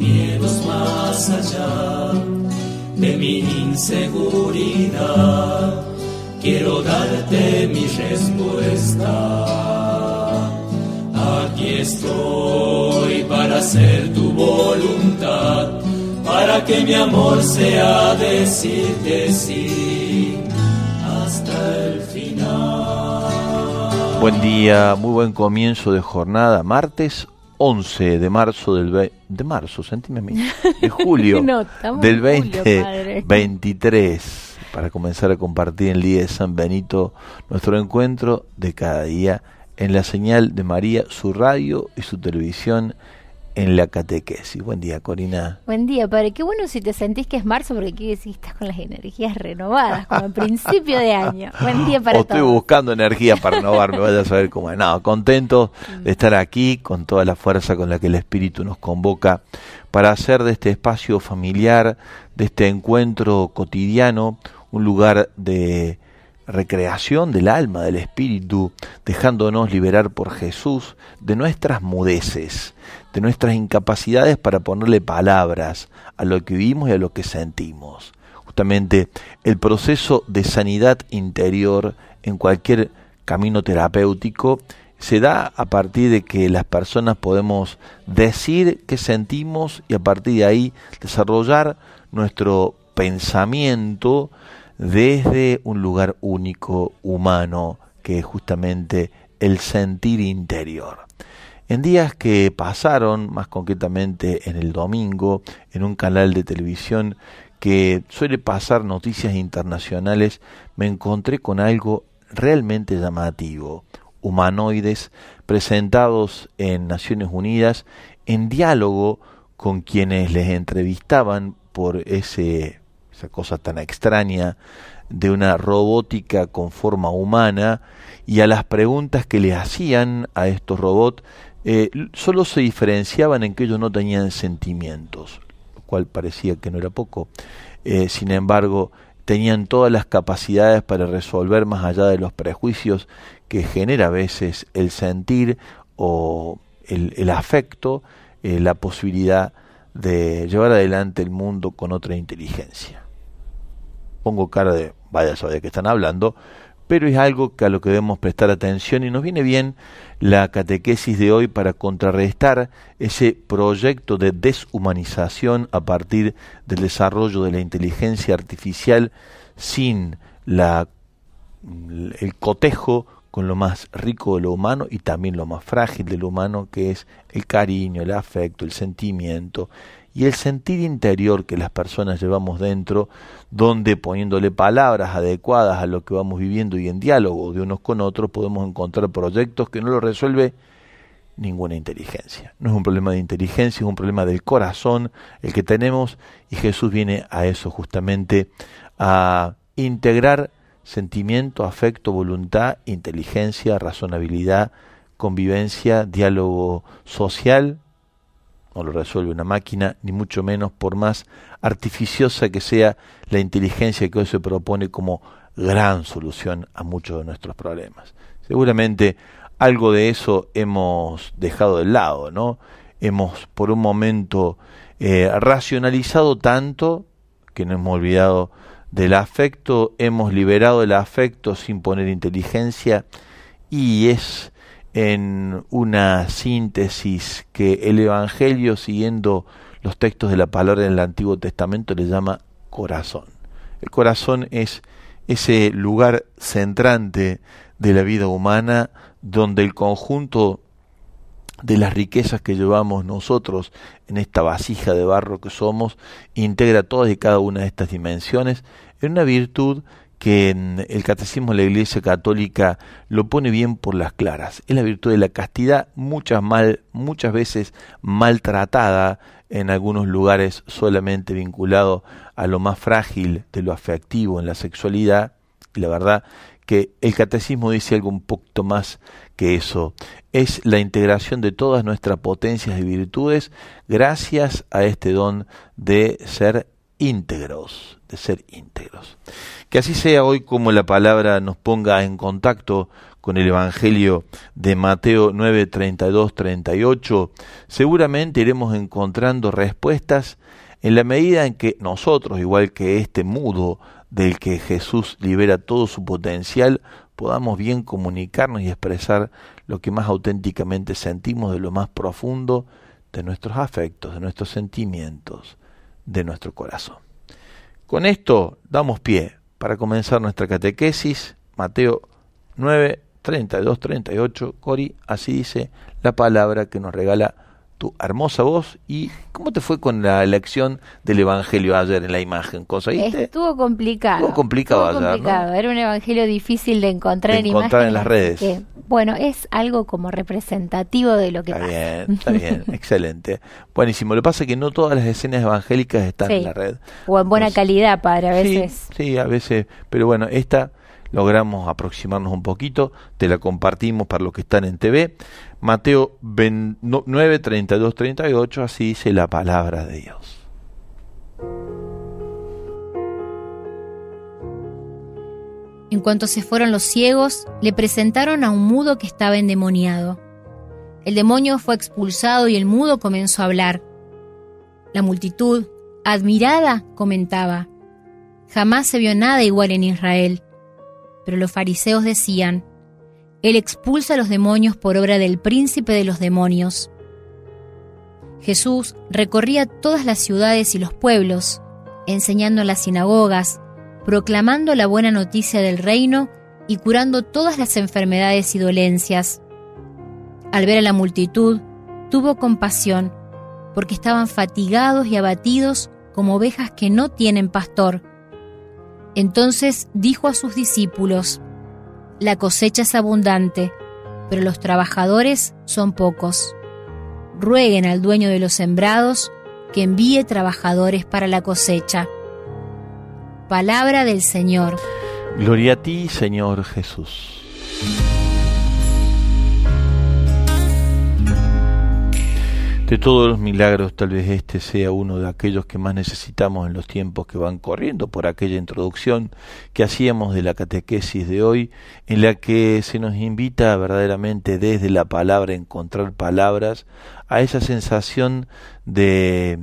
Miedos, más allá de mi inseguridad, quiero darte mi respuesta. Aquí estoy para hacer tu voluntad, para que mi amor sea decirte sí hasta el final. Buen día, muy buen comienzo de jornada, martes 11 de marzo del ve- de marzo, sentime a mí, de julio No, del en julio, padre. 2023 para comenzar a compartir en el día de San Benito nuestro encuentro de cada día en la señal de María, su radio y su televisión en la catequesis. Buen día, Corina. Buen día, padre. Qué bueno si te sentís que es marzo porque quiere decir estás con las energías renovadas, como el principio de año. Buen día para o estoy todos. buscando energía para renovarme, vaya a saber cómo es. No, contento de estar aquí con toda la fuerza con la que el Espíritu nos convoca para hacer de este espacio familiar, de este encuentro cotidiano, un lugar de recreación del alma, del espíritu, dejándonos liberar por Jesús de nuestras mudeces, de nuestras incapacidades para ponerle palabras a lo que vivimos y a lo que sentimos justamente el proceso de sanidad interior en cualquier camino terapéutico se da a partir de que las personas podemos decir qué sentimos y a partir de ahí desarrollar nuestro pensamiento desde un lugar único, humano, que es justamente el sentir interior. En días que pasaron, más concretamente en el domingo, en un canal de televisión que suele pasar noticias internacionales, me encontré con algo realmente llamativo. Humanoides presentados en Naciones Unidas en diálogo con quienes les entrevistaban por ese, esa cosa tan extraña de una robótica con forma humana y a las preguntas que le hacían a estos robots eh, solo se diferenciaban en que ellos no tenían sentimientos, lo cual parecía que no era poco. Eh, sin embargo, tenían todas las capacidades para resolver más allá de los prejuicios que genera a veces el sentir o el, afecto, eh, la posibilidad de llevar adelante el mundo con otra inteligencia. Pongo cara de, vaya a saber de qué están hablando, pero es algo que a lo que debemos prestar atención y nos viene bien la catequesis de hoy para contrarrestar ese proyecto de deshumanización a partir del desarrollo de la inteligencia artificial sin el cotejo con lo más rico de lo humano y también lo más frágil de lo humano que es el cariño, el afecto, el sentimiento y el sentir interior que las personas llevamos dentro, donde poniéndole palabras adecuadas a lo que vamos viviendo y en diálogo de unos con otros podemos encontrar proyectos que no lo resuelve ninguna inteligencia. No es un problema de inteligencia, es un problema del corazón el que tenemos y Jesús viene a eso justamente, a integrar sentimiento, afecto, voluntad, inteligencia, razonabilidad, convivencia, diálogo social, no lo resuelve una máquina, ni mucho menos por más artificiosa que sea la inteligencia que hoy se propone como gran solución a muchos de nuestros problemas. Seguramente algo de eso hemos dejado de lado, ¿no? Hemos por un momento eh, racionalizado tanto que nos hemos olvidado del afecto, hemos liberado el afecto sin poner inteligencia y es en una síntesis que el Evangelio, siguiendo los textos de la palabra en el Antiguo Testamento, le llama corazón. El corazón es ese lugar centrante de la vida humana donde el conjunto de las riquezas que llevamos nosotros en esta vasija de barro que somos, integra todas y cada una de estas dimensiones en una virtud que el catecismo de la Iglesia Católica lo pone bien por las claras. Es la virtud de la castidad, muchas, mal, muchas veces maltratada en algunos lugares solamente vinculado a lo más frágil de lo afectivo en la sexualidad. Y la verdad que el catecismo dice algo un poquito más que eso. Es la integración de todas nuestras potencias y virtudes gracias a este don de ser íntegros, de ser íntegros. Que así sea hoy como la palabra nos ponga en contacto con el Evangelio de Mateo 9, 32, 38, seguramente iremos encontrando respuestas en la medida en que nosotros, igual que este mudo del que Jesús libera todo su potencial, podamos bien comunicarnos y expresar lo que más auténticamente sentimos de lo más profundo de nuestros afectos, de nuestros sentimientos, de nuestro corazón. Con esto damos pie para comenzar nuestra catequesis, Mateo 9, 32, 38, Cori, así dice la palabra que nos regala tu hermosa voz. ¿Y cómo te fue con la elección del Evangelio ayer en la imagen? ¿Conseguiste? Estuvo complicado. Estuvo complicado complicado. Era un Evangelio difícil de encontrar en encontrar en las redes. bueno, es algo como representativo de lo que está pasa. Bien, está bien, excelente. Buenísimo. Lo que pasa es que no todas las escenas evangélicas están en la red. O en buena calidad, padre, a veces. Sí, sí, a veces. Pero bueno, esta logramos aproximarnos un poquito, te la compartimos para los que están en TV. Mateo 9, 32, 38, así dice la palabra de Dios. En cuanto se fueron los ciegos, le presentaron a un mudo que estaba endemoniado. El demonio fue expulsado y el mudo comenzó a hablar. La multitud, admirada, comentaba, Jamás se vio nada igual en Israel. Pero los fariseos decían, Él expulsa a los demonios por obra del príncipe de los demonios. Jesús recorría todas las ciudades y los pueblos, enseñando en las sinagogas, proclamando la buena noticia del reino y curando todas las enfermedades y dolencias. Al ver a la multitud, tuvo compasión, porque estaban fatigados y abatidos como ovejas que no tienen pastor. Entonces dijo a sus discípulos, La cosecha es abundante, pero los trabajadores son pocos. Rueguen al dueño de los sembrados que envíe trabajadores para la cosecha. Palabra del Señor. Gloria a ti, Señor Jesús. De todos los milagros, tal vez este sea uno de aquellos que más necesitamos en los tiempos que van corriendo, por aquella introducción que hacíamos de la catequesis de hoy, en la que se nos invita verdaderamente desde la palabra a encontrar palabras, a esa sensación de,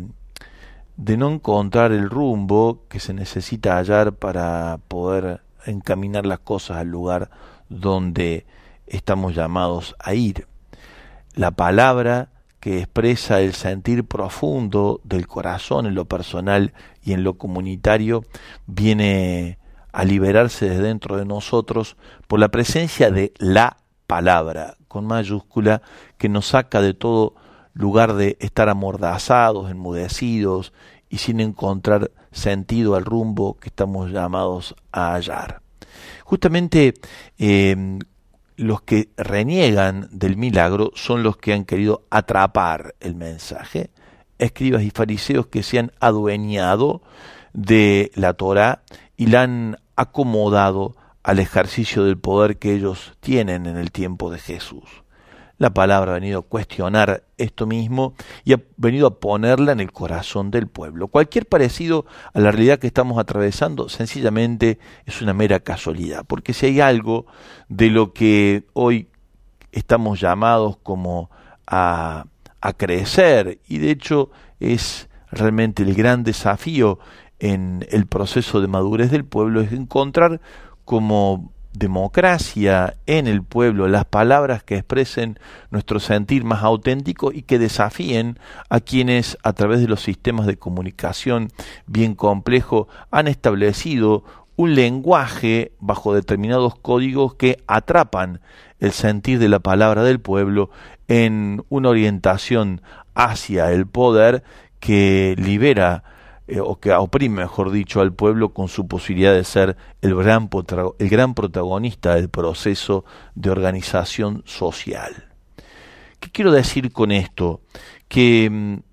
de no encontrar el rumbo que se necesita hallar para poder encaminar las cosas al lugar donde estamos llamados a ir. La palabra que expresa el sentir profundo del corazón en lo personal y en lo comunitario, viene a liberarse de dentro de nosotros por la presencia de la palabra, con mayúscula, que nos saca de todo lugar de estar amordazados, enmudecidos y sin encontrar sentido al rumbo que estamos llamados a hallar. Justamente eh, los que reniegan del milagro son los que han querido atrapar el mensaje, escribas y fariseos que se han adueñado de la Torah y la han acomodado al ejercicio del poder que ellos tienen en el tiempo de Jesús. La palabra ha venido a cuestionar esto mismo y ha venido a ponerla en el corazón del pueblo. Cualquier parecido a la realidad que estamos atravesando sencillamente es una mera casualidad, porque si hay algo de lo que hoy estamos llamados como a, crecer, y de hecho es realmente el gran desafío en el proceso de madurez del pueblo, es encontrar como democracia en el pueblo, las palabras que expresen nuestro sentir más auténtico y que desafíen a quienes a través de los sistemas de comunicación bien complejos han establecido un lenguaje bajo determinados códigos que atrapan el sentir de la palabra del pueblo en una orientación hacia el poder que libera eh, o que oprime, mejor dicho, al pueblo con su posibilidad de ser el gran, el gran protagonista del proceso de organización social. ¿Qué quiero decir con esto? Que mm,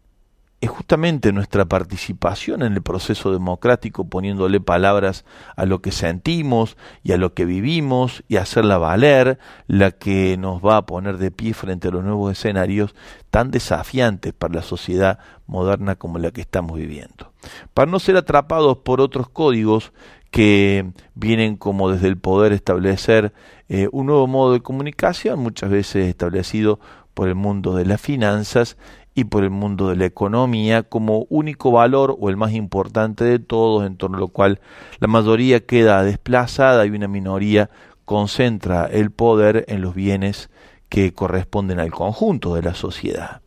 es justamente nuestra participación en el proceso democrático poniéndole palabras a lo que sentimos y a lo que vivimos y hacerla valer la que nos va a poner de pie frente a los nuevos escenarios tan desafiantes para la sociedad moderna como la que estamos viviendo. Para no ser atrapados por otros códigos que vienen como desde el poder establecer eh, un nuevo modo de comunicación, muchas veces establecido por el mundo de las finanzas y por el mundo de la economía como único valor o el más importante de todos, en torno a lo cual la mayoría queda desplazada y una minoría concentra el poder en los bienes que corresponden al conjunto de la sociedad.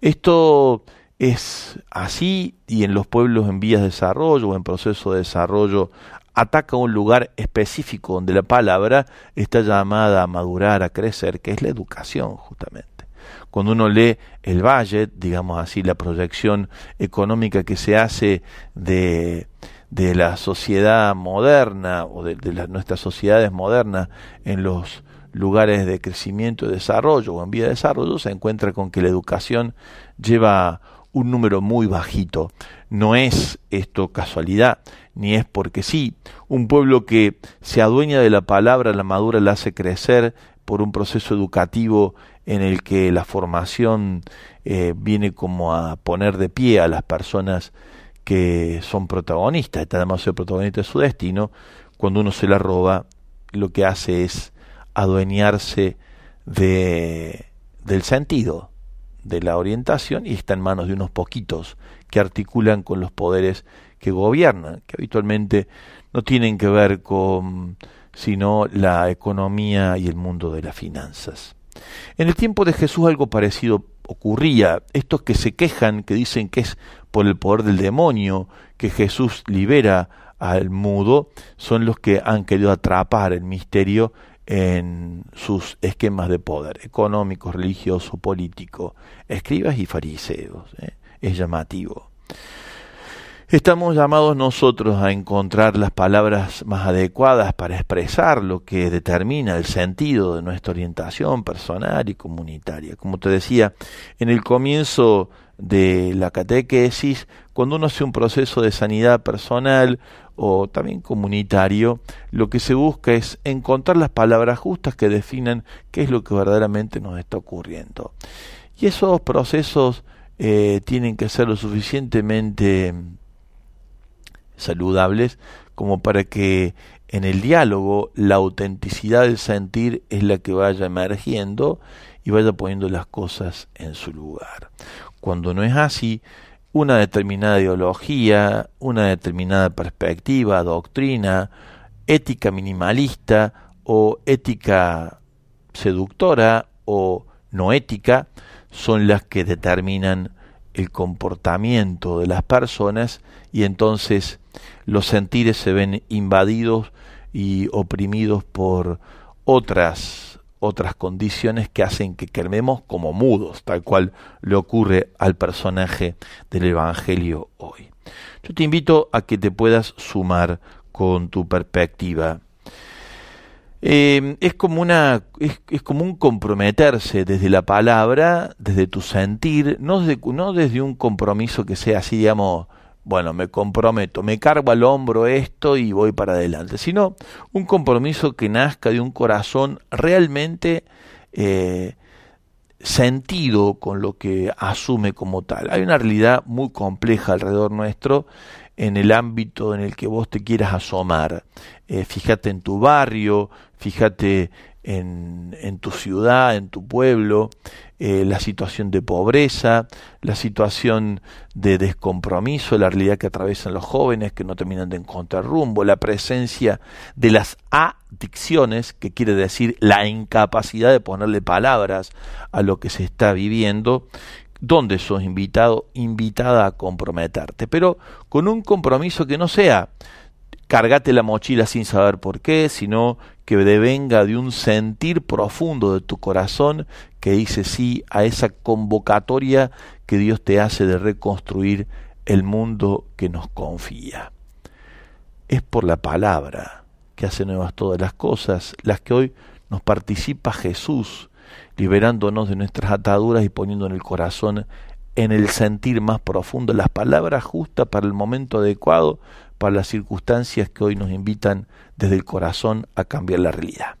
Esto es así y en los pueblos en vías de desarrollo o en proceso de desarrollo ataca un lugar específico donde la palabra está llamada a madurar, a crecer, que es la educación justamente cuando uno lee el budget, digamos así, la proyección económica que se hace de, de la sociedad moderna o de, nuestras sociedades modernas en los lugares de crecimiento y desarrollo o en vía de desarrollo, se encuentra con que la educación lleva un número muy bajito. No es esto casualidad, ni es porque sí. Un pueblo que se adueña de la palabra, la madura la hace crecer por un proceso educativo en el que la formación eh, viene como a poner de pie a las personas que son protagonistas, están demasiado protagonistas de su destino, cuando uno se la roba, lo que hace es adueñarse de, del sentido, de la orientación, y está en manos de unos poquitos que articulan con los poderes que gobiernan, que habitualmente no tienen que ver con sino la economía y el mundo de las finanzas. En el tiempo de Jesús algo parecido ocurría. Estos que se quejan, que dicen que es por el poder del demonio que Jesús libera al mudo, son los que han querido atrapar el misterio en sus esquemas de poder económico, religioso, político, escribas y fariseos. ¿eh? Es llamativo. Estamos llamados nosotros a encontrar las palabras más adecuadas para expresar lo que determina el sentido de nuestra orientación personal y comunitaria. Como te decía, en el comienzo de la catequesis, cuando uno hace un proceso de sanidad personal o también comunitario, lo que se busca es encontrar las palabras justas que definan qué es lo que verdaderamente nos está ocurriendo. Y esos procesos eh, tienen que ser lo suficientemente saludables como para que en el diálogo la autenticidad del sentir es la que vaya emergiendo y vaya poniendo las cosas en su lugar. Cuando no es así, una determinada ideología, una determinada perspectiva, doctrina, ética minimalista o ética seductora o no ética son las que determinan el comportamiento de las personas y entonces los sentires se ven invadidos y oprimidos por otras otras condiciones que hacen que quedemos como mudos, tal cual le ocurre al personaje del Evangelio hoy. Yo te invito a que te puedas sumar con tu perspectiva. Eh, es como una es, es, como un comprometerse desde la palabra, desde tu sentir, no desde, no desde un compromiso que sea así, digamos, bueno, me comprometo, me cargo al hombro esto y voy para adelante, sino un compromiso que nazca de un corazón realmente eh, sentido con lo que asume como tal. Hay una realidad muy compleja alrededor nuestro en el ámbito en el que vos te quieras asomar. Eh, fíjate en tu barrio, fíjate en, en tu ciudad, en tu pueblo, eh, la situación de pobreza, la situación de descompromiso, la realidad que atraviesan los jóvenes que no terminan de encontrar rumbo, la presencia de las adicciones, que quiere decir la incapacidad de ponerle palabras a lo que se está viviendo, donde sos invitado, invitada a comprometerte, pero con un compromiso que no sea cargate la mochila sin saber por qué, sino que devenga de un sentir profundo de tu corazón que dice sí a esa convocatoria que Dios te hace de reconstruir el mundo que nos confía. Es por la palabra que hace nuevas todas las cosas, las que hoy nos participa Jesús, liberándonos de nuestras ataduras y poniendo en el corazón, en el sentir más profundo, las palabras justas para el momento adecuado, para las circunstancias que hoy nos invitan desde el corazón a cambiar la realidad.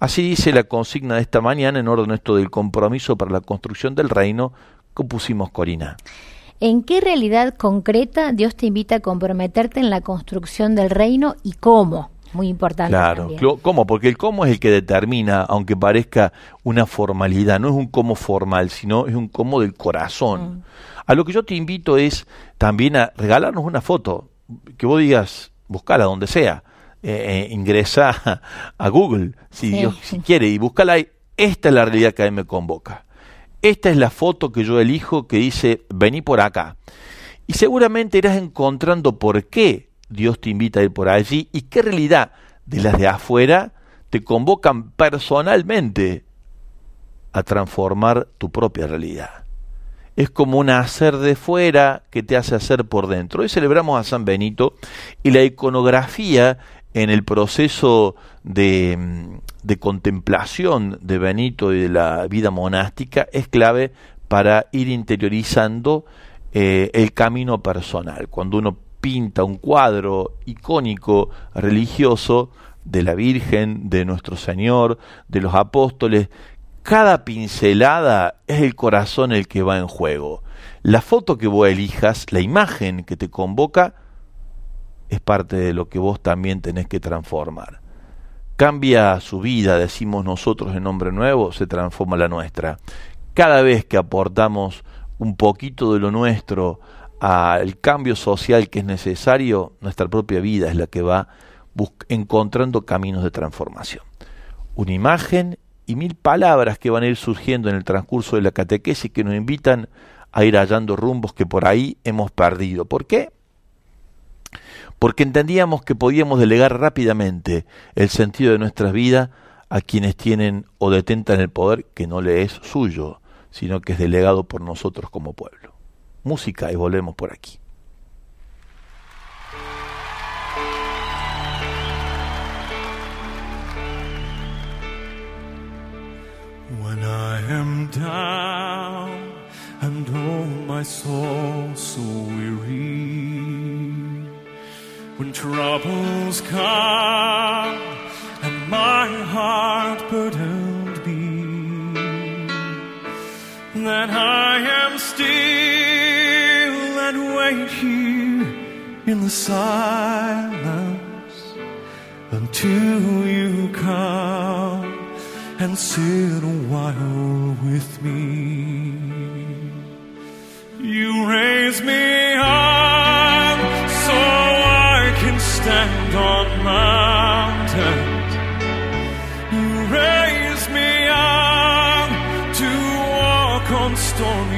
Así dice la consigna de esta mañana en orden esto del compromiso para la construcción del reino que pusimos Corina. ¿En qué realidad concreta Dios te invita a comprometerte en la construcción del reino y cómo? Muy importante. Claro, ¿cómo? Porque el cómo es el que determina, aunque parezca una formalidad, no es un cómo formal, sino es un cómo del corazón. Mm. A lo que yo te invito es también a regalarnos una foto, que vos digas, buscala donde sea, eh, eh, ingresa a Google, si Dios quiere, y búscala ahí. Esta es la realidad que a mí me convoca. Esta es la foto que yo elijo que dice, vení por acá. Y seguramente irás encontrando por qué Dios te invita a ir por allí y qué realidad de las de afuera te convocan personalmente a transformar tu propia realidad. Es como un hacer de fuera que te hace hacer por dentro. Hoy celebramos a San Benito y la iconografía en el proceso de, contemplación de Benito y de la vida monástica es clave para ir interiorizando eh, el camino personal. Cuando uno pinta un cuadro icónico religioso de la Virgen, de nuestro Señor, de los apóstoles, cada pincelada es el corazón el que va en juego. La foto que vos elijas, la imagen que te convoca, es parte de lo que vos también tenés que transformar. Cambia su vida, decimos nosotros en nombre nuevo, se transforma la nuestra. Cada vez que aportamos un poquito de lo nuestro al cambio social que es necesario, nuestra propia vida es la que va encontrando caminos de transformación. Una imagen y mil palabras que van a ir surgiendo en el transcurso de la catequesis que nos invitan a ir hallando rumbos que por ahí hemos perdido. ¿Por qué? porque entendíamos que podíamos delegar rápidamente el sentido de nuestras vidas a quienes tienen o detentan el poder que no le es suyo, sino que es delegado por nosotros como pueblo. Música y volvemos por aquí. When I am down and oh my soul so weary when troubles come and my heart burdened be, then I am still and wait here in the silence until you come and sit a while with me. You raise me up so I can stand on mountains. You raise me up to walk on stormy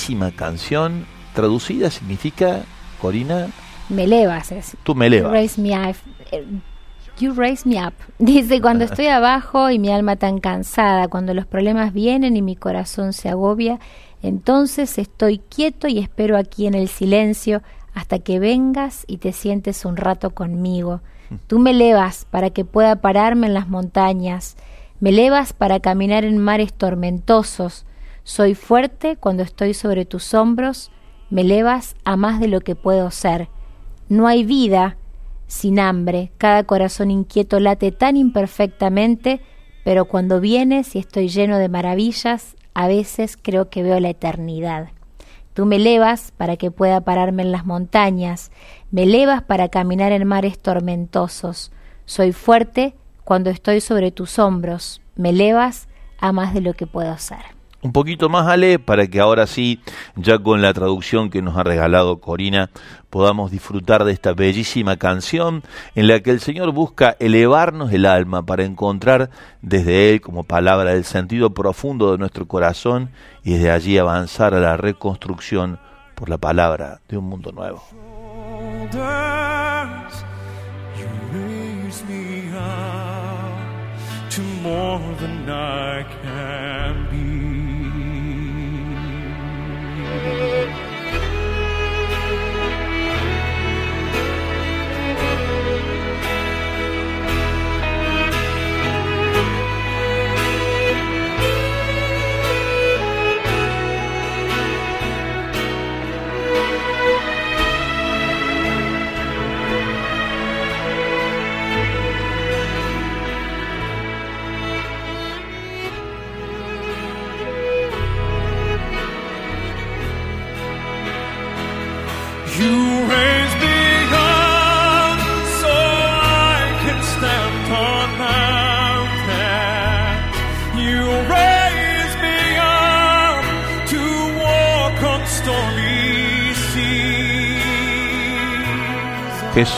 bellísima canción. Traducida significa, Corina, Me elevas. Es, tú me elevas. Raise me up. Eh, You raise me up. Dice, cuando estoy abajo y mi alma tan cansada, cuando los problemas vienen y mi corazón se agobia, entonces estoy quieto y espero aquí en el silencio hasta que vengas y te sientes un rato conmigo. Tú me elevas para que pueda pararme en las montañas, me elevas para caminar en mares tormentosos. Soy fuerte cuando estoy sobre tus hombros, me elevas a más de lo que puedo ser. No hay vida sin hambre, cada corazón inquieto late tan imperfectamente, pero cuando vienes y estoy lleno de maravillas, a veces creo que veo la eternidad. Tú me elevas para que pueda pararme en las montañas, me elevas para caminar en mares tormentosos. Soy fuerte cuando estoy sobre tus hombros, me elevas a más de lo que puedo ser. Un poquito más, Ale, para que ahora sí, ya con la traducción que nos ha regalado Corina, podamos disfrutar de esta bellísima canción en la que el Señor busca elevarnos el alma para encontrar desde Él como palabra el sentido profundo de nuestro corazón y desde allí avanzar a la reconstrucción por la palabra de un mundo nuevo.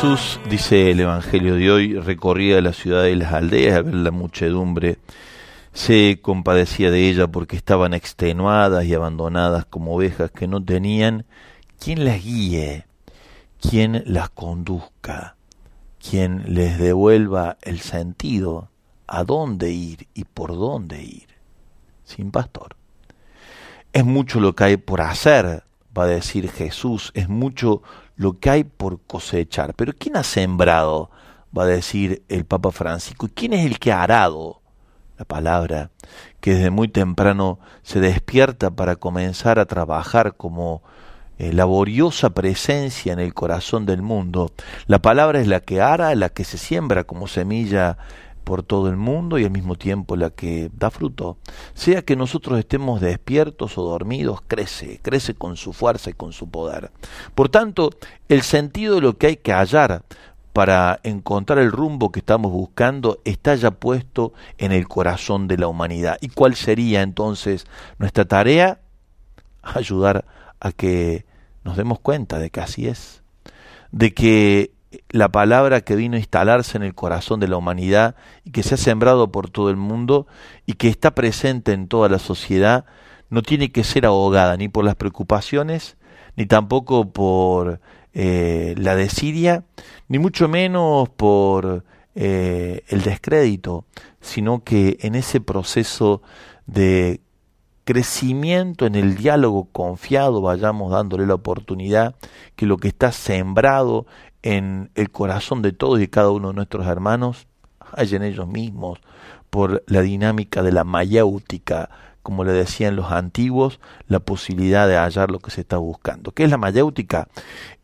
Jesús, dice el Evangelio de hoy, recorría la ciudad y las aldeas a ver la muchedumbre. Se compadecía de ella porque estaban extenuadas y abandonadas como ovejas que no tenían quien las guíe, quien las conduzca, quien les devuelva el sentido a dónde ir y por dónde ir. Sin pastor. Es mucho lo que hay por hacer, va a decir Jesús, es mucho lo que hay por cosechar. Pero ¿quién ha sembrado? Va a decir el Papa Francisco. ¿Y quién es el que ha arado? La palabra, que desde muy temprano se despierta para comenzar a trabajar como eh, laboriosa presencia en el corazón del mundo. La palabra es la que ara, la que se siembra como semilla por todo el mundo y al mismo tiempo la que da fruto. Sea que nosotros estemos despiertos o dormidos, crece, crece con su fuerza y con su poder. Por tanto, el sentido de lo que hay que hallar para encontrar el rumbo que estamos buscando está ya puesto en el corazón de la humanidad. ¿Y cuál sería entonces nuestra tarea? Ayudar a que nos demos cuenta de que así es, de que la palabra que vino a instalarse en el corazón de la humanidad y que se ha sembrado por todo el mundo y que está presente en toda la sociedad, no tiene que ser ahogada ni por las preocupaciones, ni tampoco por eh, la desidia, ni mucho menos por eh, el descrédito, sino que en ese proceso de crecimiento en el diálogo confiado vayamos dándole la oportunidad que lo que está sembrado en el corazón de todos y cada uno de nuestros hermanos haya en ellos mismos por la dinámica de la mayéutica como le decían los antiguos, la posibilidad de hallar lo que se está buscando. ¿Qué es la mayéutica?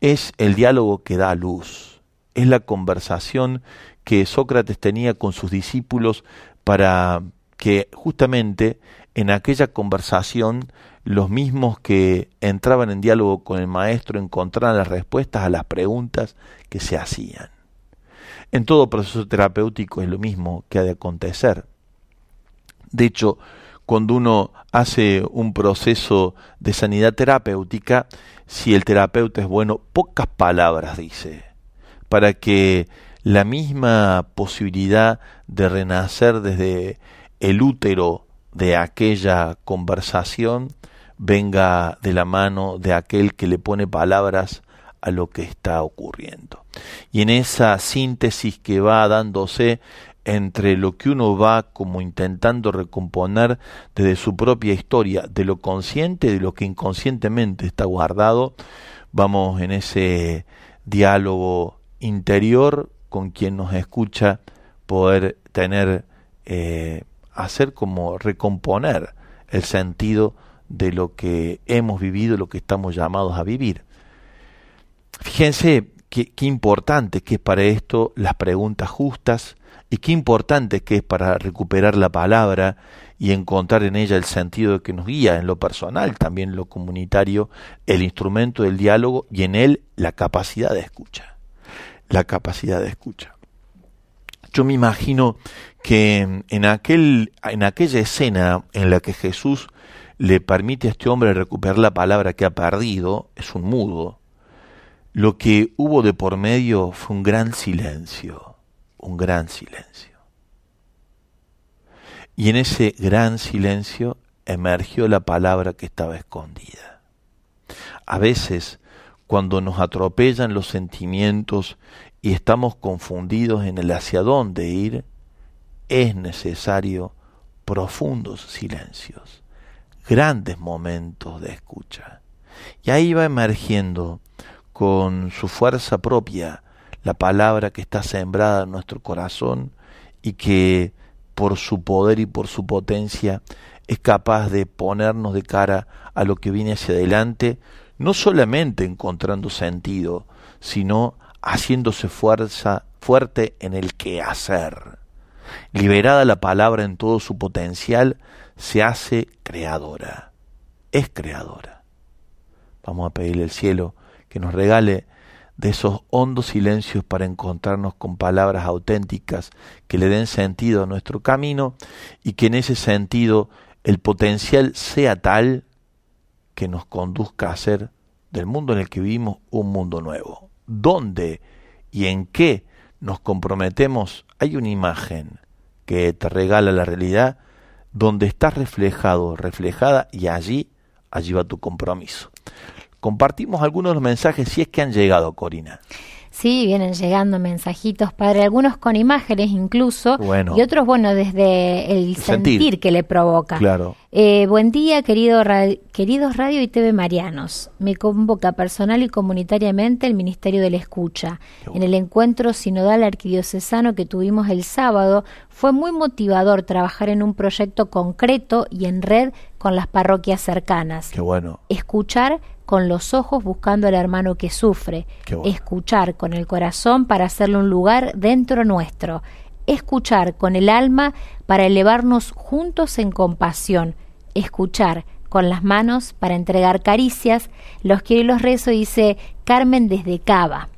Es el diálogo que da luz, es la conversación que Sócrates tenía con sus discípulos para que justamente en aquella conversación los mismos que entraban en diálogo con el maestro encontraran las respuestas a las preguntas que se hacían. En todo proceso terapéutico es lo mismo que ha de acontecer. De hecho, cuando uno hace un proceso de sanidad terapéutica, si el terapeuta es bueno, pocas palabras dice, para que la misma posibilidad de renacer desde el útero de aquella conversación venga de la mano de aquel que le pone palabras a lo que está ocurriendo. Y en esa síntesis que va dándose entre lo que uno va como intentando recomponer desde su propia historia, de lo consciente, de lo que inconscientemente está guardado, vamos en ese diálogo interior con quien nos escucha, poder tener, eh, hacer como recomponer el sentido de lo que hemos vivido, lo que estamos llamados a vivir. Fíjense qué, importante que es para esto las preguntas justas, y qué importante que es para recuperar la palabra y encontrar en ella el sentido que nos guía en lo personal, también en lo comunitario, el instrumento del diálogo y en él la capacidad de escucha. La capacidad de escucha. Yo me imagino que en, aquel, en aquella escena en la que Jesús le permite a este hombre recuperar la palabra que ha perdido, es un mudo, lo que hubo de por medio fue un gran silencio un gran silencio. Y en ese gran silencio emergió la palabra que estaba escondida. A veces, cuando nos atropellan los sentimientos y estamos confundidos en el hacia dónde ir, es necesario profundos silencios, grandes momentos de escucha. Y ahí va emergiendo con su fuerza propia la palabra que está sembrada en nuestro corazón y que por su poder y por su potencia es capaz de ponernos de cara a lo que viene hacia adelante, no solamente encontrando sentido, sino haciéndose fuerza fuerte en el que hacer. Liberada la palabra en todo su potencial, se hace creadora. Es creadora. Vamos a pedirle al cielo que nos regale de esos hondos silencios para encontrarnos con palabras auténticas que le den sentido a nuestro camino y que en ese sentido el potencial sea tal que nos conduzca a hacer del mundo en el que vivimos un mundo nuevo. ¿Dónde y en qué nos comprometemos? Hay una imagen que te regala la realidad donde estás reflejado, reflejada y allí, allí va tu compromiso compartimos algunos de los mensajes si es que han llegado, Corina. Sí, vienen llegando mensajitos, padre, algunos con imágenes incluso, y otros, bueno, desde el sentir, que le provoca. Claro. Eh, buen día, querido queridos Radio y TV Marianos. Me convoca personal y comunitariamente el Ministerio de la Escucha. En el encuentro sinodal arquidiocesano que tuvimos el sábado, fue muy motivador trabajar en un proyecto concreto y en red con las parroquias cercanas. Qué bueno. Escuchar con los ojos buscando al hermano que sufre, escuchar con el corazón para hacerle un lugar dentro nuestro, escuchar con el alma para elevarnos juntos en compasión, escuchar con las manos para entregar caricias, los quiero y los rezo, dice Carmen desde Cava.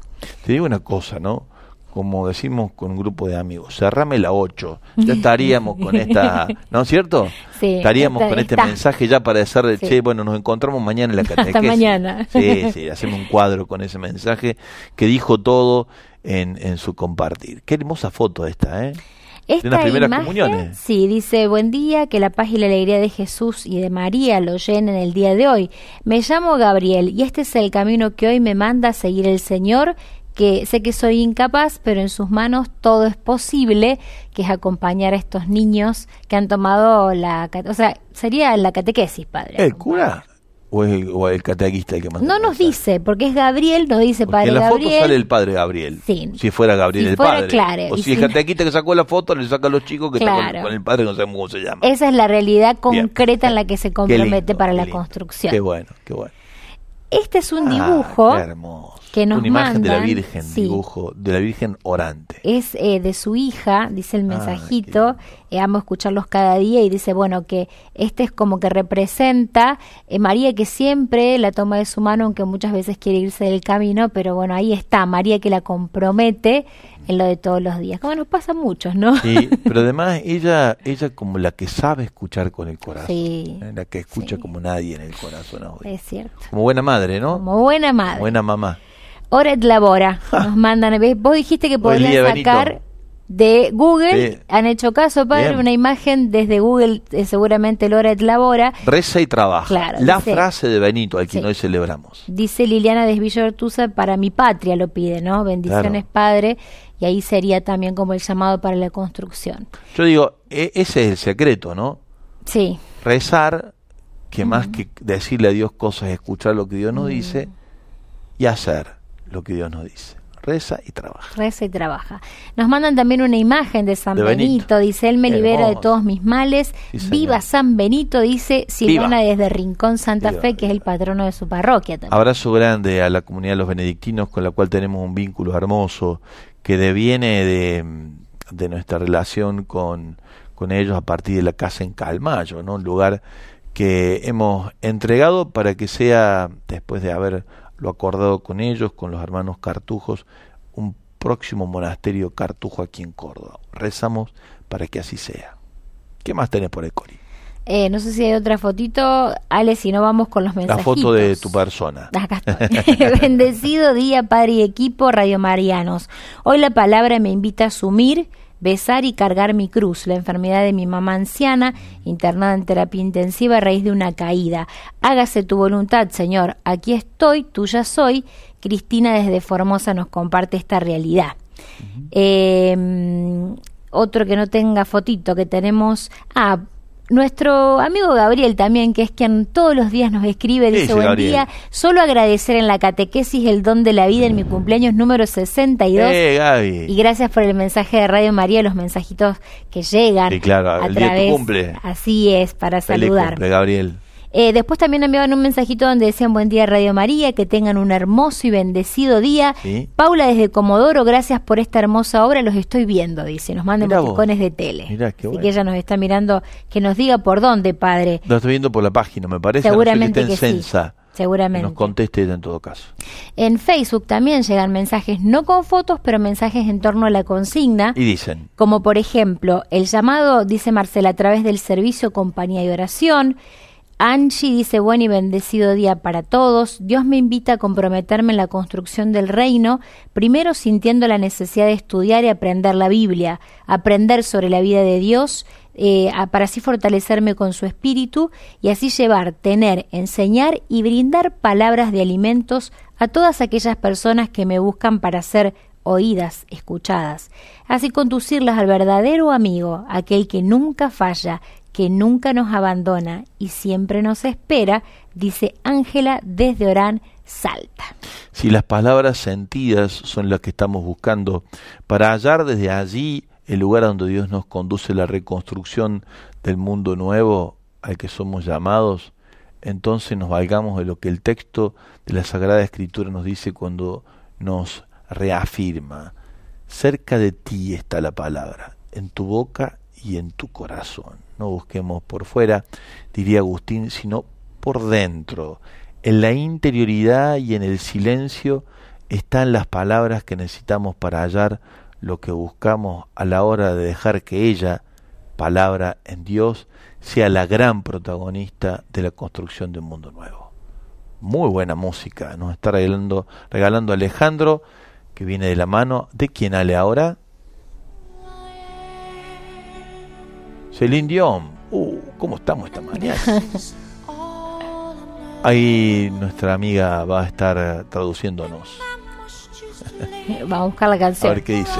Te digo una cosa, ¿no? Como decimos con un grupo de amigos, cerrame la 8, ya estaríamos con esta, ¿no es cierto? Sí, estaríamos está- con este está. mensaje ya para decir, Sí. che, bueno, nos encontramos mañana en la catequesis. Hasta mañana. Sí, sí, hacemos un cuadro con ese mensaje que dijo todo en, en su compartir. Qué hermosa foto esta, ¿eh? Esta unas primeras imagen, comuniones. Sí, dice, buen día, que la paz y la alegría de Jesús y de María lo llenen el día de hoy. Me llamo Gabriel y este es el camino que hoy me manda a seguir el Señor, que sé que soy incapaz, pero en sus manos todo es posible, que es acompañar a estos niños que han tomado la... O sea, sería la catequesis, padre. ¿El cura? ¿O es el, o el catequista el que manda No nos dice, porque es Gabriel, no dice Porque padre en la foto sale el padre Gabriel. Sí. Si fuera Gabriel Si el fuera, padre. claro, o si el catequista que sacó la foto le saca a los chicos que está con- Claro. con, el padre, no sabemos cómo se llama. Esa es la realidad Bien. concreta en la que se compromete lindo, para la lindo. construcción. Qué bueno, qué bueno. Este es un Ah, dibujo que nos Una imagen de la mandan, Virgen, sí. dibujo de la Virgen orante. es eh, de su hija, dice el Ah, mensajito, eh, amo escucharlos cada día y dice, bueno, que este es como que representa eh, María que siempre la toma de su mano, aunque muchas veces quiere irse del camino, pero bueno, ahí está, María que la compromete en lo de todos los días, como nos pasa a muchos, ¿no? Sí, pero además ella, ella como la que sabe escuchar con el corazón, Sí, ¿eh? la que escucha sí. como nadie en el corazón hoy. Es cierto. Como buena madre, ¿no? Como buena madre. Buena mamá. Oret Labora, nos mandan, vos dijiste que de sacar Benito. de Google, Sí. han hecho caso, padre, Bien. una imagen desde Google, eh, seguramente el Oret Labora, Reza y trabaja. Claro, la dice- frase de Benito, al que Sí. hoy celebramos. dice Liliana Desvilla Ortuza, para mi patria lo pide, ¿no? Bendiciones, Claro. Padre, y ahí sería también como el llamado para la construcción. Yo digo, e- ese es el secreto, ¿no? Sí, Rezar, que más que decirle a Dios cosas, escuchar lo que Dios Mm. nos dice y hacer lo que Dios nos dice. Reza y trabaja. reza y trabaja. Nos mandan también una imagen de San De Benito. Benito. dice, él me libera de todos mis males. Sí. Viva San Benito, dice Silvana desde Rincón Santa Viva, Fe, que es el patrono de su parroquia también. Abrazo grande a la comunidad de los benedictinos con la cual tenemos un vínculo hermoso que deviene de, de nuestra relación con, ellos a partir de la casa en Calmayo, ¿no? un lugar que hemos entregado para que sea, después de haberlo acordado con ellos, con los hermanos cartujos, un próximo monasterio cartujo aquí en Córdoba. Rezamos para que así sea. ¿Qué más tenés por ahí, Cori? Eh, no sé si hay otra fotito. Ale, si no vamos con los La mensajitos. foto de tu persona. Acá estoy. Bendecido día, Padre y equipo Radio Marianos. Hoy la palabra me invita a asumir, besar y cargar mi cruz, la enfermedad de mi mamá anciana, internada en terapia intensiva a raíz de una caída. Hágase tu voluntad, Señor. Aquí estoy, tuya soy. Cristina desde Formosa nos comparte esta realidad. Eh, otro que no tenga fotito que tenemos. Ah, nuestro amigo Gabriel también, que es quien todos los días nos escribe, ¿Qué dice buen Gabriel? día. Solo agradecer en la catequesis el don de la vida en mi cumpleaños número 62. ¡Eh, Gaby! Y gracias por el mensaje de Radio María, los mensajitos que llegan. Sí, claro, a el día de tu cumple. Así es, para Feliz saludar. cumple, Gabriel. Eh, después también enviaban un mensajito donde decían buen día Radio María, que tengan un hermoso y bendecido día. Sí. Paula desde Comodoro, gracias por esta hermosa obra, los estoy viendo, dice, nos vos. emoticones de tele. Mirá, qué Así bueno. que ella nos está mirando, que nos diga por dónde, padre. Lo estoy viendo por la página, me parece. no Seguramente que, que sí. Seguramente. Nos conteste en todo caso. En Facebook también llegan mensajes, no con fotos, pero mensajes en torno a la consigna. Y dicen, Como por ejemplo, el llamado, dice Marcela, a través del servicio Compañía y Oración. Angie dice, buen y bendecido día para todos. Dios me invita a comprometerme en la construcción del reino, primero sintiendo la necesidad de estudiar y aprender la Biblia, aprender sobre la vida de Dios, eh, para así fortalecerme con su espíritu y así llevar, tener, enseñar y brindar palabras de alimentos a todas aquellas personas que me buscan para ser oídas, escuchadas, así conducirlas al verdadero amigo, aquel que nunca falla, que nunca nos abandona y siempre nos espera, dice Ángela desde Orán, Salta. si las palabras sentidas son las que estamos buscando para hallar desde allí el lugar donde Dios nos conduce la reconstrucción del mundo nuevo al que somos llamados, entonces nos valgamos de lo que el texto de la Sagrada Escritura nos dice cuando nos reafirma. Cerca de ti está la palabra, en tu boca y en tu corazón. No busquemos por fuera, diría Agustín, sino por dentro. En la interioridad y en el silencio están las palabras que necesitamos para hallar lo que buscamos a la hora de dejar que ella, palabra en Dios, sea la gran protagonista de la construcción de un mundo nuevo. Muy buena música, nos está regalando, regalando Alejandro, que viene de la mano de quien ale ahora. Celine Dion. Uh, ¿cómo estamos esta mañana? Ahí nuestra amiga va a estar traduciéndonos. Vamos a buscar la A canción. ver qué dice.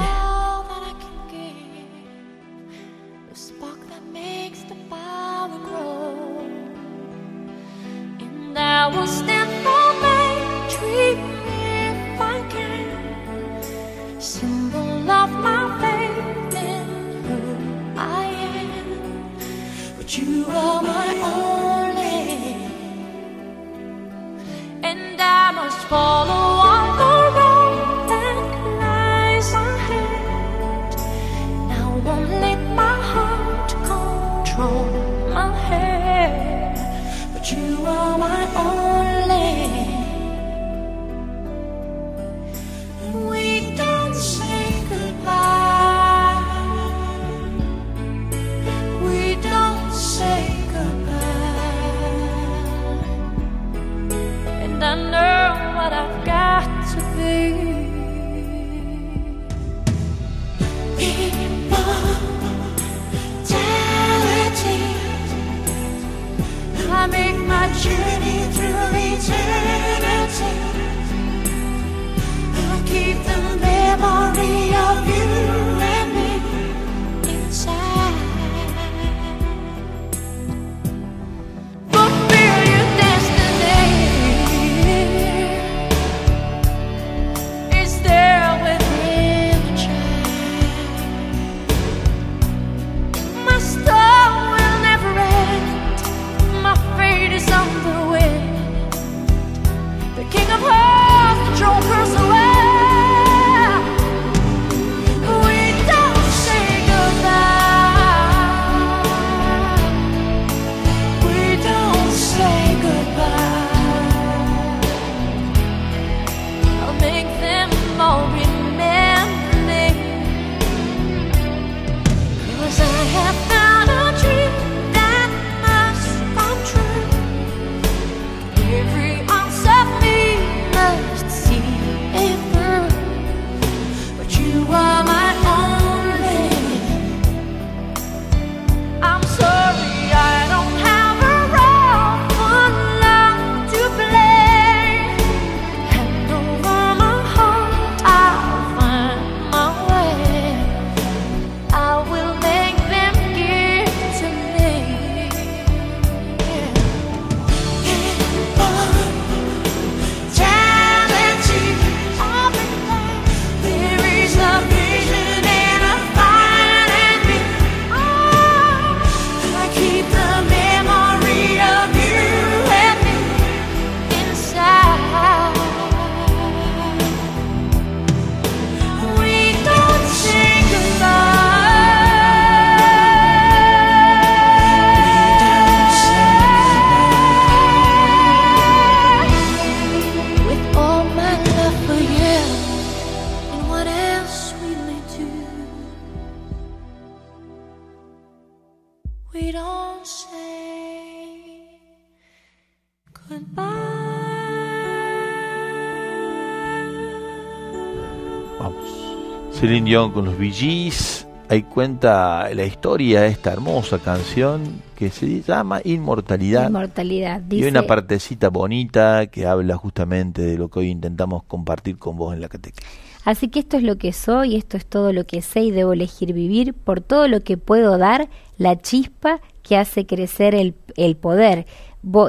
Celine Dion con los Bee Gees. Ahí cuenta la historia de esta hermosa canción que se llama Inmortalidad. Inmortalidad. Y hay Dice, una partecita bonita que habla justamente de lo que hoy intentamos compartir con vos en la catequesis. Así que esto es lo que soy, esto es todo lo que sé y debo elegir vivir por todo lo que puedo dar, la chispa que hace crecer el, el poder.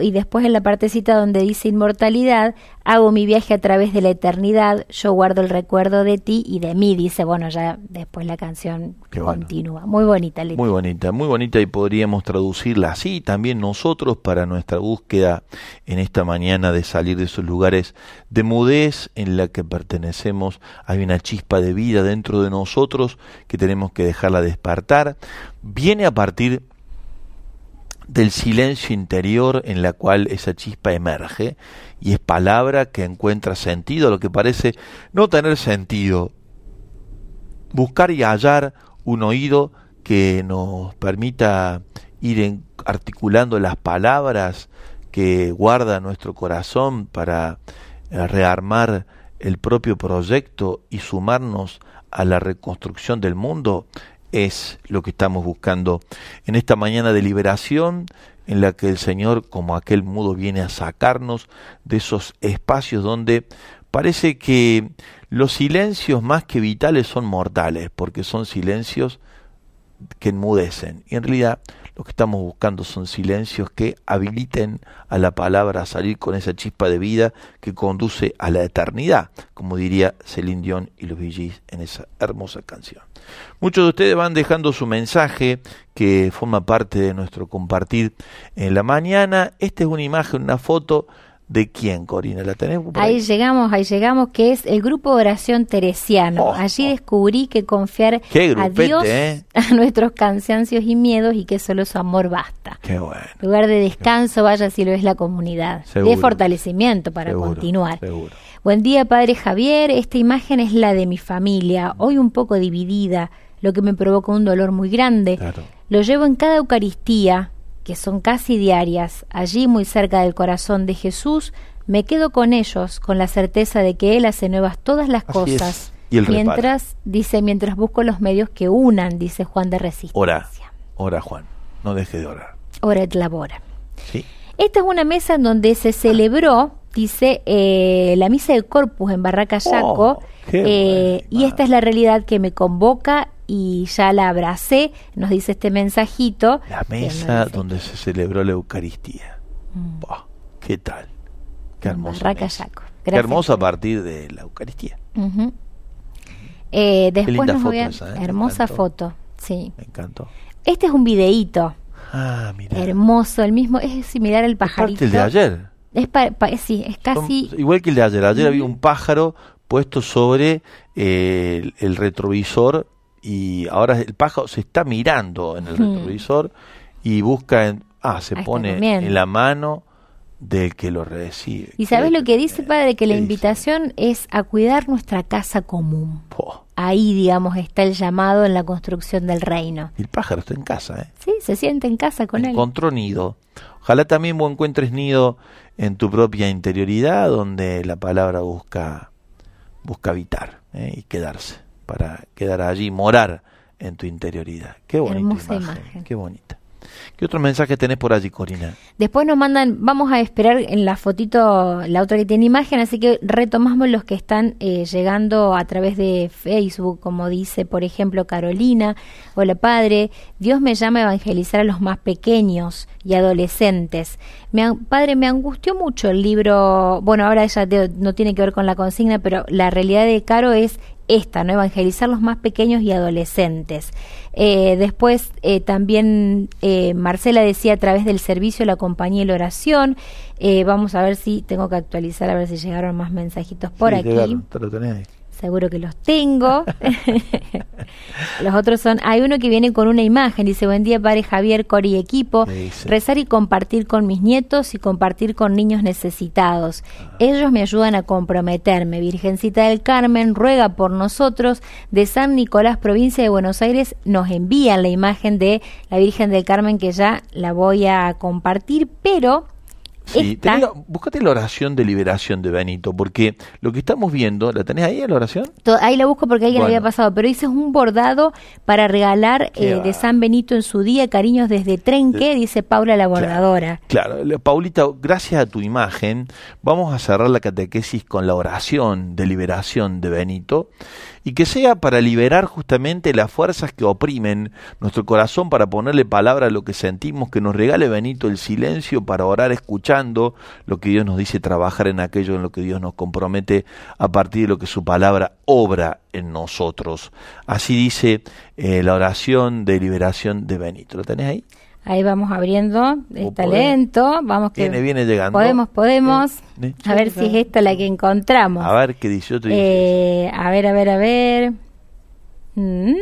Y después en la partecita donde dice inmortalidad, hago mi viaje a través de la eternidad, yo guardo el recuerdo de ti y de mí, dice, bueno, ya después la canción bueno. continúa. Muy bonita, Leti. Muy bonita, muy bonita y podríamos traducirla así también nosotros para nuestra búsqueda en esta mañana de salir de esos lugares de mudez en la que pertenecemos. Hay una chispa de vida dentro de nosotros que tenemos que dejarla despertar. Viene a partir del silencio interior en la cual esa chispa emerge y es palabra que encuentra sentido, lo que parece no tener sentido. Buscar y hallar un oído que nos permita ir articulando las palabras que guarda nuestro corazón para eh, rearmar el propio proyecto y sumarnos a la reconstrucción del mundo es lo que estamos buscando en esta mañana de liberación en la que el Señor como aquel mudo viene a sacarnos de esos espacios donde parece que los silencios más que vitales son mortales porque son silencios que enmudecen. Y en realidad lo que estamos buscando son silencios que habiliten a la palabra a salir con esa chispa de vida que conduce a la eternidad, como diría Celine Dion y los Gees en esa hermosa canción. Muchos de ustedes van dejando su mensaje que forma parte de nuestro compartir en la mañana. Esta es una imagen, una foto de quién, Corina, ¿la tenés? por Ahí llegamos, ahí llegamos, que es el grupo oración teresiano. Oh, Allí oh. descubrí que confiar a Dios, ¿eh? a nuestros cansancios y miedos y que solo su amor basta. Qué bueno. Lugar de descanso, vaya si lo es la comunidad. Seguro. De fortalecimiento para Seguro, continuar. Seguro. Buen día, Padre Javier. Esta imagen es la de mi familia, hoy un poco dividida, lo que me provoca un dolor muy grande. Claro. Lo llevo en cada Eucaristía, que son casi diarias, allí muy cerca del corazón de Jesús. Me quedo con ellos, con la certeza de que Él hace nuevas todas las Así cosas. es. Y Él repara. mientras, dice, mientras busco los medios que unan, dice Juan de Resistencia. Ora, ora Juan, no deje de orar. Ora et labora. ¿Sí? Esta es una mesa en donde se celebró, dice, eh, la misa del Corpus en Barraca Yaco, Oh, qué eh, y esta es la realidad que me convoca y ya la abracé, nos dice este mensajito. La mesa donde se celebró la Eucaristía. Buah, ¿Qué tal? Qué En hermoso. Barraca Yaco. Qué hermoso a partir de la Eucaristía. Eh, después linda nos voy a... foto Hermosa foto, sí. Me encantó. Este es un videíto Ah, mira. hermoso, el mismo, es similar al pajarito. el de ayer. Es pa- pa- sí, es casi... Son- igual que el de ayer. Ayer había un pájaro puesto sobre eh, el, el retrovisor y ahora el pájaro se está mirando en el Hmm. retrovisor y busca en, ah se Ahí está pone en la mano del que lo recibe. Y sabes lo que dice, padre, que la invitación es a cuidar nuestra casa común. Po, Ahí, digamos, está el llamado en la construcción del reino. y el pájaro está en casa, ¿eh? Sí, se siente en casa con él. Encontró nido. Ojalá también vos encuentres nido en tu propia interioridad, donde la palabra busca, busca habitar ¿eh? y quedarse, para quedar allí, morar en tu interioridad. Qué bonita imagen, imagen. qué bonita. ¿Qué otro mensaje tenés por allí, Corina? Después nos mandan, vamos a esperar en la fotito, la otra que tiene imagen, así que retomamos los que están eh, llegando a través de Facebook, como dice, por ejemplo, Carolina. Hola, padre. Dios me llama a evangelizar a los más pequeños y adolescentes. Me, padre, me angustió mucho el libro, bueno, ahora te- no tiene que ver con la consigna, pero la realidad de Caro es esta, ¿no? Evangelizar los más pequeños y adolescentes. Eh, después eh, también eh, Marcela decía a través del servicio la compañía y la oración. Eh, vamos a ver si tengo que actualizar, a ver si llegaron más mensajitos por Sí, aquí. llegaron, te lo tenés. Seguro que los tengo. los otros son, hay uno que viene con una imagen, dice, buen día padre Javier, Cori y equipo, rezar y compartir con mis nietos y compartir con niños necesitados. Ellos me ayudan a comprometerme. Virgencita del Carmen ruega por nosotros. De San Nicolás, provincia de Buenos Aires, nos envían la imagen de la Virgen del Carmen que ya la voy a compartir, pero... Sí, tenés la- buscate la oración de liberación de Benito, porque lo que estamos viendo, ¿la tenés ahí la oración? Ahí la busco porque alguien Bueno. había pasado, pero dice un bordado para regalar eh, de San Benito en su día, cariños desde Trenque, dice Paula la bordadora. Claro, le- Paulita, gracias a tu imagen, vamos a cerrar la catequesis con la oración de liberación de Benito y que sea para liberar justamente las fuerzas que oprimen nuestro corazón, para ponerle palabra a lo que sentimos, que nos regale Benito el silencio para orar escuchando lo que Dios nos dice, trabajar en aquello en lo que Dios nos compromete a partir de lo que su palabra obra en nosotros. Así dice eh, la oración de liberación de Benito. ¿Lo tenés ahí? Ahí vamos abriendo, está lento, vamos que Viene, viene llegando. podemos, podemos, a ver si es esta la que encontramos. A ver qué dice otro. Eh, a ver, a ver, a ver. Mm,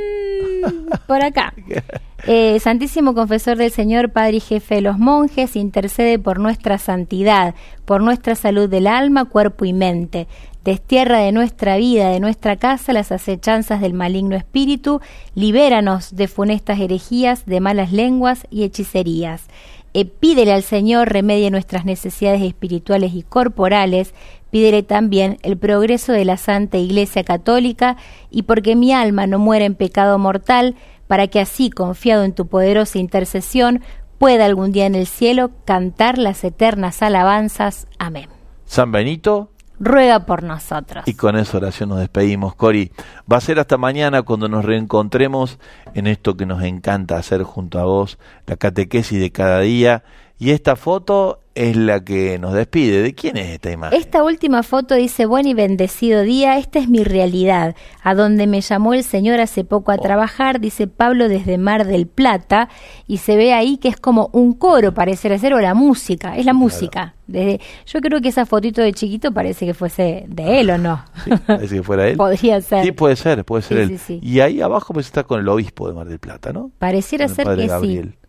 por acá. Eh, Santísimo Confesor del Señor, Padre y Jefe de los monjes, intercede por nuestra santidad, por nuestra salud del alma, cuerpo y mente. Destierra de nuestra vida, de nuestra casa, las acechanzas del maligno espíritu, libéranos de funestas herejías, de malas lenguas y hechicerías. Eh, pídele al Señor remedie nuestras necesidades espirituales y corporales, pídele también el progreso de la Santa Iglesia Católica y porque mi alma no muera en pecado mortal, para que así, confiado en tu poderosa intercesión, pueda algún día en el cielo cantar las eternas alabanzas. Amén. San Benito, Ruega por nosotros. Y con esa oración nos despedimos, Cori. Va a ser hasta mañana cuando nos reencontremos en esto que nos encanta hacer junto a vos, la catequesis de cada día. Y esta foto es la que nos despide. ¿De quién es esta imagen? Esta última foto dice buen y bendecido día, esta es mi realidad, a donde me llamó el Señor hace poco a trabajar, dice Pablo desde Mar del Plata, y se ve ahí que es como un coro, parece ser, o la música, es la música. Desde, yo creo que esa fotito de chiquito parece que fuese de él o no. Sí, parece que fuera él. Podría ser. Sí, puede ser, puede ser Sí, él. sí. Y ahí abajo pues está con el obispo de Mar del Plata, ¿no? Pareciera ser que Gabriel. sí,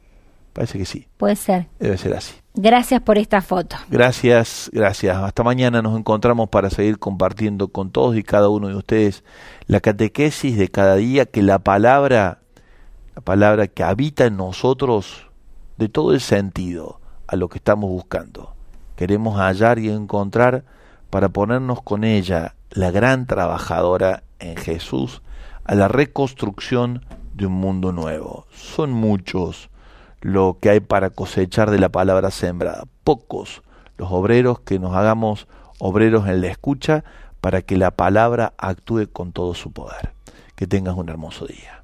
Parece que sí, puede ser. debe ser así. Gracias por esta foto. Gracias, gracias. Hasta mañana nos encontramos para seguir compartiendo con todos y cada uno de ustedes la catequesis de cada día, que la palabra, la palabra que habita en nosotros, de todo el sentido a lo que estamos buscando. Queremos hallar y encontrar para ponernos con ella, la gran trabajadora en Jesús, a la reconstrucción de un mundo nuevo. Son muchos lo que hay para cosechar de la palabra sembrada. Pocos los obreros que nos hagamos obreros en la escucha para que la palabra actúe con todo su poder. Que tengas un hermoso día.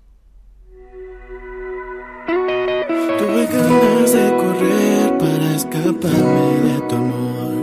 Tuve ganas de correr para escaparme de tu amor.